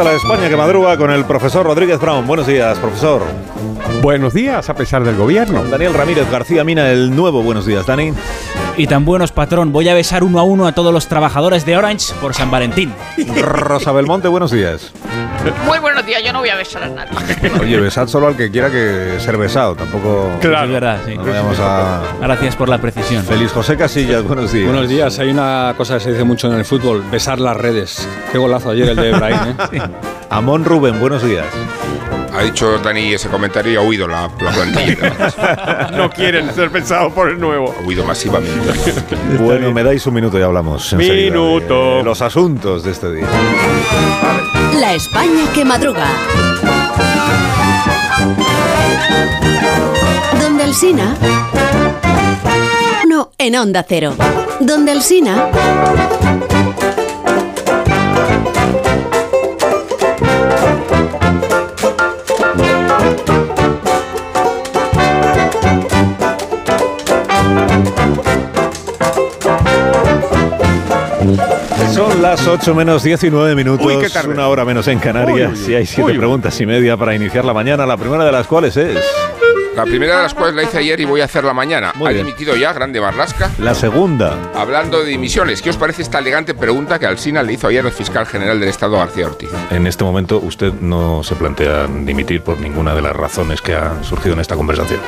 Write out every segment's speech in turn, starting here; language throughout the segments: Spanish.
Está la España que madruga con el profesor Rodríguez Brown. Buenos días, profesor. Buenos días, a pesar del gobierno. Daniel Ramírez García Mina, el nuevo. Buenos días, Dani. Y tan buenos, patrón. Voy a besar uno a uno a todos los trabajadores de Orange por San Valentín. Rosa Belmonte, buenos días. Muy buenos días, yo no voy a besar a nadie. Oye, besad solo al que quiera que ser besado. Tampoco. Claro. Es verdad, sí. No vayamos a. Gracias por la precisión. Feliz José Casillas, buenos días. Buenos días. Hay una cosa que se dice mucho en el fútbol: besar las redes. Qué golazo ayer el de Ibrahim, ¿eh? Amón Rubén, buenos días. Ha dicho Dani ese comentario y ha huido la, la plantilla. no quieren ser pensados por el nuevo. Ha huido masivamente. Bueno, me dais un minuto y hablamos. Minuto. de los asuntos de este día. La España que madruga. Donde el Sina. No, en Onda Cero. Donde el Sina. Las 8 menos 19 minutos, Uy, qué una hora menos en Canarias. Uy, uy, y hay siete preguntas y media para iniciar la mañana, la primera de las cuales es La primera de las cuales la hice ayer y voy a hacerla mañana. Muy ha bien. dimitido ya Grande Marlasca. la segunda. Hablando de dimisiones, ¿qué os parece esta elegante pregunta que Alsina le hizo ayer al fiscal general del Estado, García Ortiz? En este momento usted no se plantea dimitir por ninguna de las razones que han surgido en esta conversación.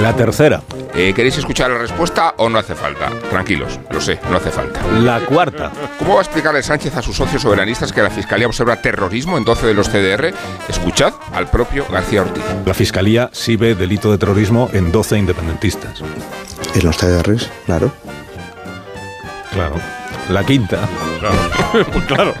La tercera, Eh, ¿Queréis escuchar la respuesta o no hace falta? Tranquilos, lo sé, no hace falta. la cuarta, ¿Cómo va a explicarle Sánchez a sus socios soberanistas que la Fiscalía observa terrorismo en 12 de los CDR? Escuchad al propio García Ortiz. la Fiscalía sí ve delito de terrorismo en 12 independentistas. En los CDRs, claro. Claro. La quinta, Pues claro.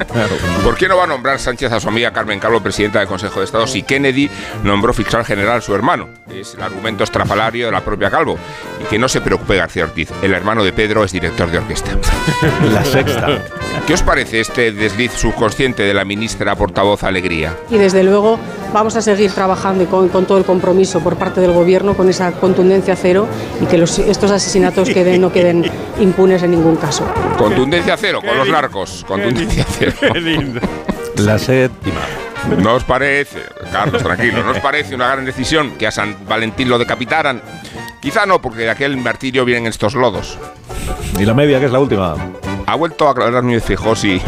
¿Por qué no va a nombrar Sánchez a su amiga Carmen Calvo presidenta del Consejo de Estado si Kennedy nombró fiscal general a su hermano? Es el argumento estrafalario de la propia Calvo. Y que no se preocupe García Ortiz, el hermano de Pedro es director de orquesta. la sexta, ¿Qué os parece este desliz subconsciente de la ministra portavoz Alegría? Y desde luego vamos a seguir trabajando y con, con todo el compromiso por parte del Gobierno con esa contundencia cero y que los- estos asesinatos queden, no queden impunes en ningún caso. Contundencia cero con los narcos. Contundencia cero. Qué lindo. la séptima, ¿No os parece, Carlos, tranquilo, ¿no os parece una gran decisión que a San Valentín lo decapitaran? Quizá no, porque de aquel martirio vienen estos lodos. y la media que es la última. Ha vuelto a aclarar Núñez Fijó si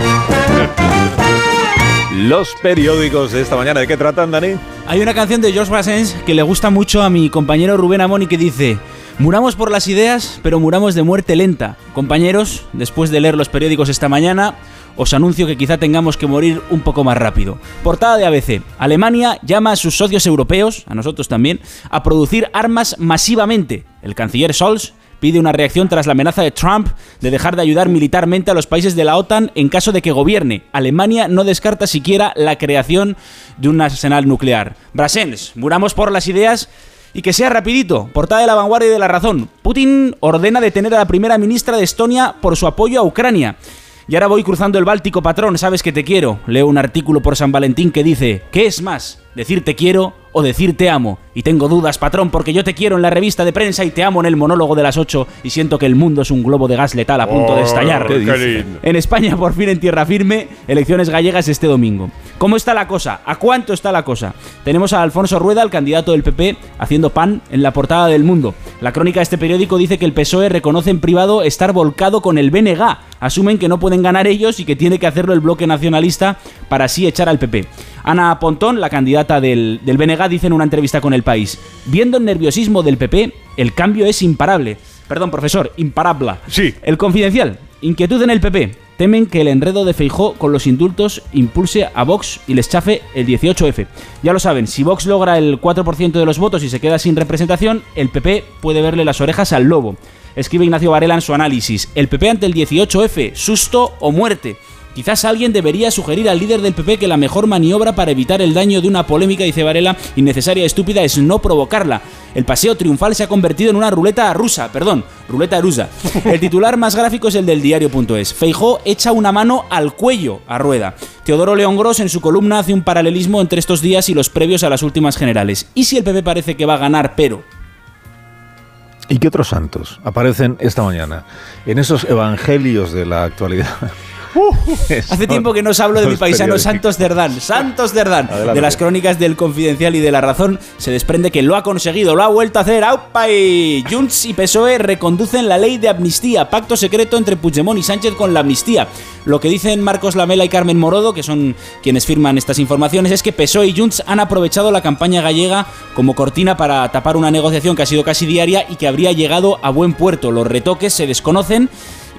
Los periódicos de esta mañana, ¿de qué tratan, Dani? Hay una canción de George Brassens que le gusta mucho a mi compañero Rubén Amoni que dice: Muramos por las ideas, pero muramos de muerte lenta. Compañeros, después de leer los periódicos esta mañana, os anuncio que quizá tengamos que morir un poco más rápido. Portada de ABC. Alemania llama a sus socios europeos, a nosotros también, a producir armas masivamente. El canciller Scholz pide una reacción tras la amenaza de Trump de dejar de ayudar militarmente a los países de la OTAN en caso de que gobierne. Alemania no descarta siquiera la creación de un arsenal nuclear. Brassens, muramos por las ideas y que sea rapidito. Portada de la vanguardia y de la razón. Putin ordena detener a la primera ministra de Estonia por su apoyo a Ucrania. Y ahora voy cruzando el Báltico, patrón, sabes que te quiero. Leo un artículo por San Valentín que dice, ¿qué es más? ¿Decir te quiero o decir te amo? Y tengo dudas, patrón, porque yo te quiero en la revista de prensa y te amo en el monólogo de las 8 y siento que el mundo es un globo de gas letal a punto de estallar. qué lindo. En España, por fin en tierra firme, elecciones gallegas este domingo. ¿Cómo está la cosa? ¿A cuánto está la cosa? Tenemos a Alfonso Rueda, el candidato del PP, haciendo pan en la portada del mundo. La crónica de este periódico dice que el PSOE reconoce en privado estar volcado con el BNG. Asumen que no pueden ganar ellos y que tiene que hacerlo el bloque nacionalista para así echar al PP. Ana Pontón, la candidata del, del BNG, dice en una entrevista con El País, viendo el nerviosismo del PP, el cambio es imparable. Perdón, profesor, imparable. Sí. El Confidencial. Inquietud en el PP. Temen que el enredo de Feijó con los indultos impulse a Vox y les chafe el 18F. Ya lo saben, si Vox logra el 4% de los votos y se queda sin representación, el PP puede verle las orejas al lobo. Escribe Ignacio Varela en su análisis. El PP ante el 18F, susto o muerte. Quizás alguien debería sugerir al líder del PP que la mejor maniobra para evitar el daño de una polémica, dice Varela, innecesaria y estúpida es no provocarla. El paseo triunfal se ha convertido en una ruleta rusa, perdón, ruleta rusa. El titular más gráfico es el del diario.es. Feijó echa una mano al cuello a Rueda. Teodoro León Gros en su columna hace un paralelismo entre estos días y los previos a las últimas generales. ¿Y si el PP parece que va a ganar, pero ¿Y qué otros santos aparecen esta mañana en esos evangelios de la actualidad? Hace tiempo que no os hablo de mi paisano Santos Cerdán. Santos Cerdán. De las crónicas del Confidencial y de La Razón se desprende que lo ha conseguido, lo ha vuelto a hacer. ¡Aupa! Y Junts y PSOE reconducen la ley de amnistía. Pacto secreto entre Puigdemont y Sánchez con la amnistía. Lo que dicen Marcos Lamela y Carmen Morodo, que son quienes firman estas informaciones, es que PSOE y Junts han aprovechado la campaña gallega como cortina para tapar una negociación que ha sido casi diaria y que habría llegado a buen puerto. Los retoques se desconocen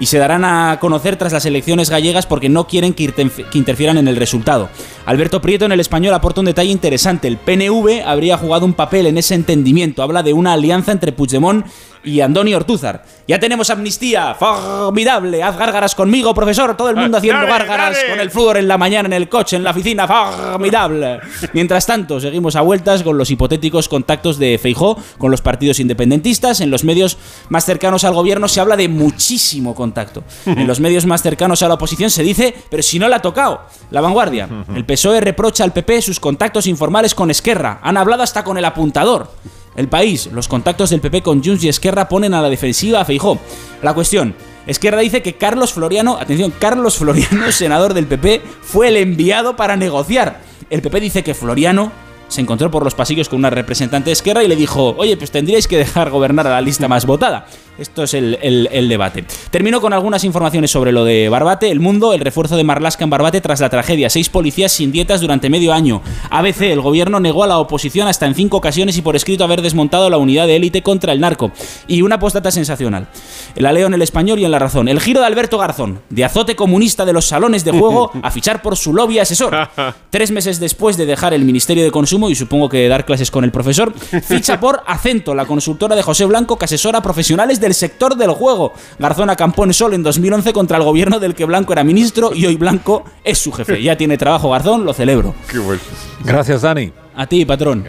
y se darán a conocer tras las elecciones gallegas porque no quieren que, interfieran en el resultado. Alberto Prieto en el español aporta un detalle interesante. El PNV habría jugado un papel en ese entendimiento. Habla de una alianza entre Puigdemont y Andoni Ortúzar. Ya tenemos amnistía, formidable. Haz gárgaras conmigo, profesor. Todo el mundo haciendo gárgaras con el flúor en la mañana, en el coche, en la oficina, formidable. Mientras tanto, seguimos a vueltas con los hipotéticos contactos de Feijó con los partidos independentistas. En los medios más cercanos al gobierno se habla de muchísimo contacto. En los medios más cercanos a la oposición se dice, pero si no le ha tocado. La vanguardia. El PSOE reprocha al PP sus contactos informales con Esquerra. Han hablado hasta con el apuntador. El país, los contactos del PP con Junts y Esquerra ponen a la defensiva a Feijó. La cuestión, Esquerra dice que Carlos Floriano, atención, Carlos Floriano, senador del PP, fue el enviado para negociar. El PP dice que Floriano se encontró por los pasillos con una representante de Esquerra y le dijo, oye, pues tendríais que dejar gobernar a la lista más votada. Esto es el, el, el, debate. Termino con algunas informaciones sobre lo de Barbate. El mundo, el refuerzo de Marlasca en Barbate tras la tragedia. Seis policías sin dietas durante medio año. ABC, el gobierno negó a la oposición hasta en cinco ocasiones y por escrito haber desmontado la unidad de élite contra el narco. Y una postdata sensacional. La leo en el español y en la razón. El giro de Alberto Garzón, de azote comunista de los salones de juego a fichar por su lobby asesor. Tres meses después de dejar el Ministerio de Consumo y supongo que dar clases con el profesor, ficha por Acento, la consultora de José Blanco que asesora a profesionales de el sector del juego. Garzón acampó en Sol en 2011 contra el gobierno del que Blanco era ministro y hoy Blanco es su jefe. Ya tiene trabajo Garzón, lo celebro. Qué bueno. Gracias, Dani. A ti, patrón.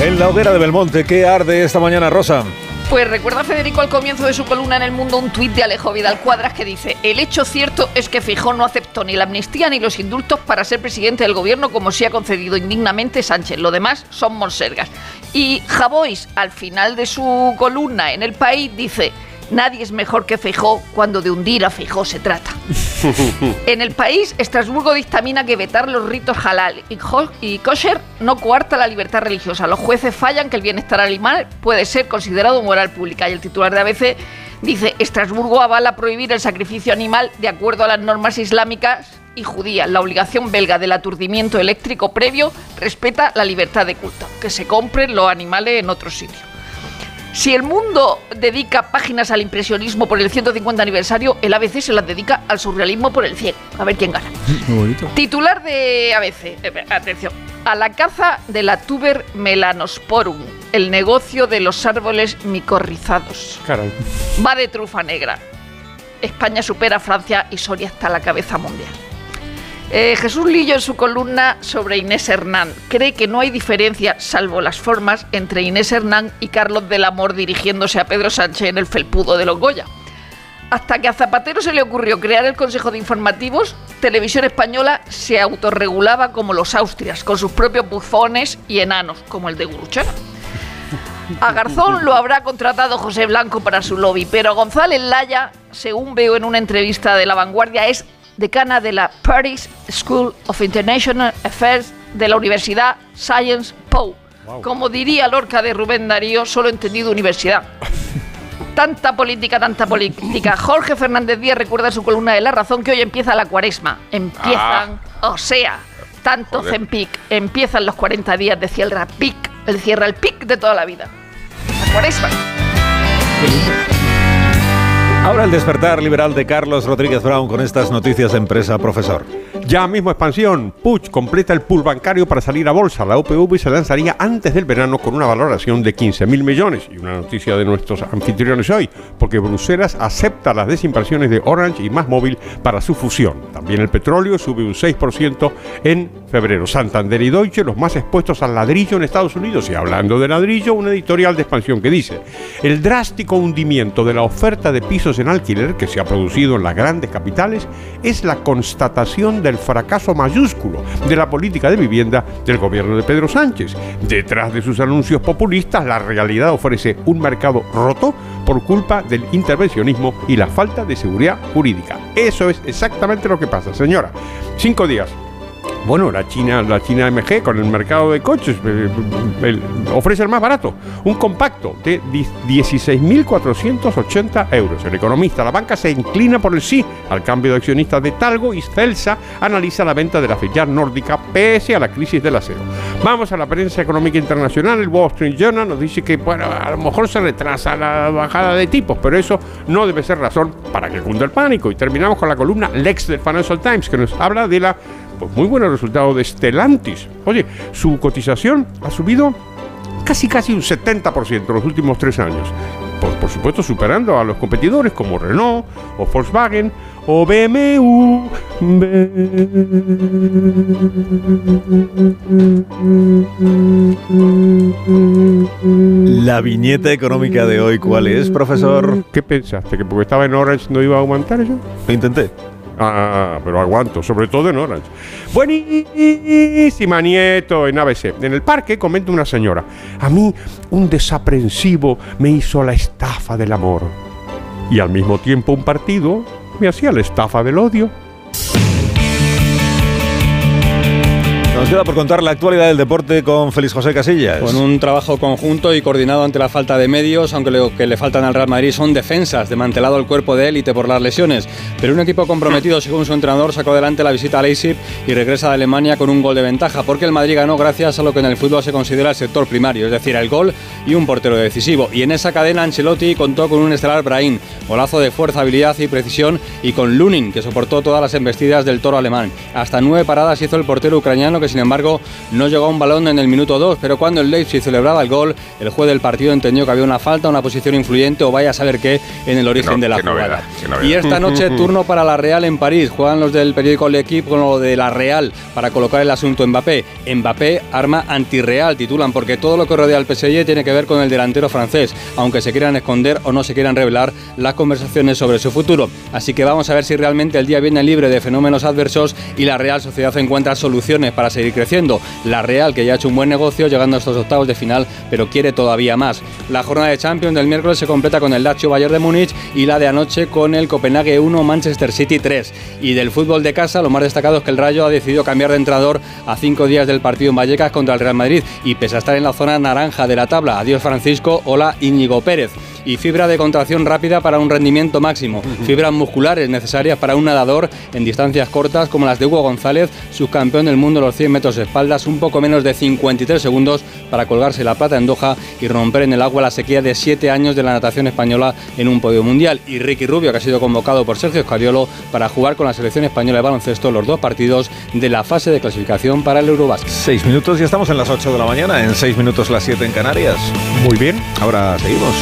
En la hoguera de Belmonte, ¿qué arde esta mañana, Rosa? Pues recuerda Federico al comienzo de su columna en El Mundo un tuit de Alejo Vidal Cuadras que dice El hecho cierto es que Fijón no aceptó ni la amnistía ni los indultos para ser presidente del gobierno como se ha concedido indignamente Sánchez. Lo demás son monsergas. Y Javois, al final de su columna en El País, dice Nadie es mejor que Feijó cuando de hundir a Feijó se trata. en el país, Estrasburgo dictamina que vetar los ritos halal y kosher no coarta la libertad religiosa. Los jueces fallan que el bienestar animal puede ser considerado moral pública. Y el titular de ABC dice, Estrasburgo avala prohibir el sacrificio animal de acuerdo a las normas islámicas y judías. La obligación belga del aturdimiento eléctrico previo respeta la libertad de culto. Que se compren los animales en otro sitio. Si el mundo dedica páginas al impresionismo por el 150 aniversario, el ABC se las dedica al surrealismo por el 100. A ver quién gana. Muy bonito. Titular de ABC. Eh, atención. A la caza de la tuber melanosporum, el negocio de los árboles micorrizados. Caray. Va de trufa negra. España supera a Francia y Soria está a la cabeza mundial. Eh, Jesús Lillo en su columna sobre Inés Hernán cree que no hay diferencia, salvo las formas, entre Inés Hernán y Carlos del Amor dirigiéndose a Pedro Sánchez en el felpudo de los Goya. Hasta que a Zapatero se le ocurrió crear el Consejo de Informativos, Televisión Española se autorregulaba como los Austrias, con sus propios bufones y enanos, como el de Guruchana. A Garzón lo habrá contratado José Blanco para su lobby, pero González Laya, según veo en una entrevista de La Vanguardia, es decana de la Paris School of International Affairs de la Universidad Science Po. Como diría Lorca de Rubén Darío, solo entendido universidad. Tanta política, tanta política. Jorge Fernández Díaz recuerda su columna de La Razón que hoy empieza la cuaresma. Empiezan, o sea, tanto Zempic, empiezan los 40 días de cierra pic, el cierra el pic de toda la vida. La cuaresma. Ahora el despertar liberal de Carlos Rodríguez Brown con estas noticias empresa, profesor. Ya mismo expansión. Puig completa el pool bancario para salir a bolsa. La UPV se lanzaría antes del verano con una valoración de 15 mil millones. Y una noticia de nuestros anfitriones hoy, porque Bruselas acepta las desinversiones de Orange y Más Móvil para su fusión. También el petróleo sube un 6% en febrero. Santander y Deutsche, los más expuestos al ladrillo en Estados Unidos. Y hablando de ladrillo, una editorial de expansión que dice, el drástico hundimiento de la oferta de pisos en alquiler que se ha producido en las grandes capitales es la constatación del fracaso mayúsculo de la política de vivienda del gobierno de Pedro Sánchez. Detrás de sus anuncios populistas, la realidad ofrece un mercado roto por culpa del intervencionismo y la falta de seguridad jurídica. Eso es exactamente lo que pasa, señora. Cinco días bueno, la China, la China MG con el mercado de coches eh, el- ofrece el más barato, un compacto de 16.480 euros. El economista, la banca se inclina por el sí al cambio de accionistas de Talgo y Celsa analiza la venta de la filial nórdica pese a la crisis del acero. Vamos a la prensa económica internacional, el Wall Street Journal nos dice que bueno, a lo mejor se retrasa la bajada de tipos, pero eso no debe ser razón para que cunda el pánico. Y terminamos con la columna Lex del Financial Times que nos habla de la pues muy buenos resultados de Stellantis. Oye, su cotización ha subido casi casi un 70% en los últimos tres años. Por, por supuesto, superando a los competidores como Renault o Volkswagen o BMW. La viñeta económica de hoy, ¿cuál es, profesor? ¿Qué pensaste? ¿Que porque estaba en Orange no iba a aumentar eso? Lo intenté. Ah, pero aguanto, sobre todo en Orange. Buenísima, nieto, en ABC. En el parque comenta una señora. A mí, un desaprensivo me hizo la estafa del amor. Y al mismo tiempo un partido me hacía la estafa del odio. Nos queda por contar la actualidad del deporte con Félix José Casillas. Con un trabajo conjunto y coordinado ante la falta de medios, aunque lo que le faltan al Real Madrid son defensas, desmantelado el cuerpo de élite por las lesiones. Pero un equipo comprometido, según su entrenador, sacó adelante la visita a Leipzig y regresa de Alemania con un gol de ventaja, porque el Madrid ganó gracias a lo que en el fútbol se considera el sector primario, es decir, el gol y un portero decisivo. Y en esa cadena Ancelotti contó con un estelar Brahim, golazo de fuerza, habilidad y precisión, y con Lunin, que soportó todas las embestidas del toro alemán. Hasta nueve paradas hizo el portero ucraniano, que sin embargo no llegó a un balón en el minuto 2, pero cuando el Leipzig celebraba el gol, el juez del partido entendió que había una falta, una posición influyente o vaya a saber qué en el origen no- de la jugada. novedad. Y esta noche turno para la Real en París. Juegan los del periódico L'Equipe con lo de la Real para colocar el asunto Mbappé. Mbappé, arma antirreal, titulan, porque todo lo que rodea al PSG tiene que ver con el delantero francés, aunque se quieran esconder o no se quieran revelar las conversaciones sobre su futuro. Así que vamos a ver si realmente el día viene libre de fenómenos adversos y la Real Sociedad encuentra soluciones para seguir creciendo. La Real, que ya ha hecho un buen negocio llegando a estos octavos de final, pero quiere todavía más. La jornada de Champions del miércoles se completa con el Lazio Bayern de Múnich y la de anoche con el Copenhague 1 Manchester City 3. Y del fútbol de casa, lo más destacado es que el Rayo ha decidido cambiar de entrenador a cinco días del partido en Vallecas contra el Real Madrid y pese a estar en la zona naranja de la tabla, adiós Francisco, hola Íñigo Pérez. Y fibra de contracción rápida para un rendimiento máximo. Fibras musculares necesarias para un nadador en distancias cortas como las de Hugo González, subcampeón del mundo de los 100 metros de espaldas, un poco menos de 53 segundos para colgarse la plata en Doha y romper en el agua la sequía de 7 años de la natación española en un podio mundial. Y Ricky Rubio, que ha sido convocado por Sergio Escariolo para jugar con la selección española de baloncesto los dos partidos de la fase de clasificación para el Eurobasket. Seis minutos y estamos en las 8 de la mañana, en seis minutos las 7 en Canarias. Muy bien. Ahora seguimos.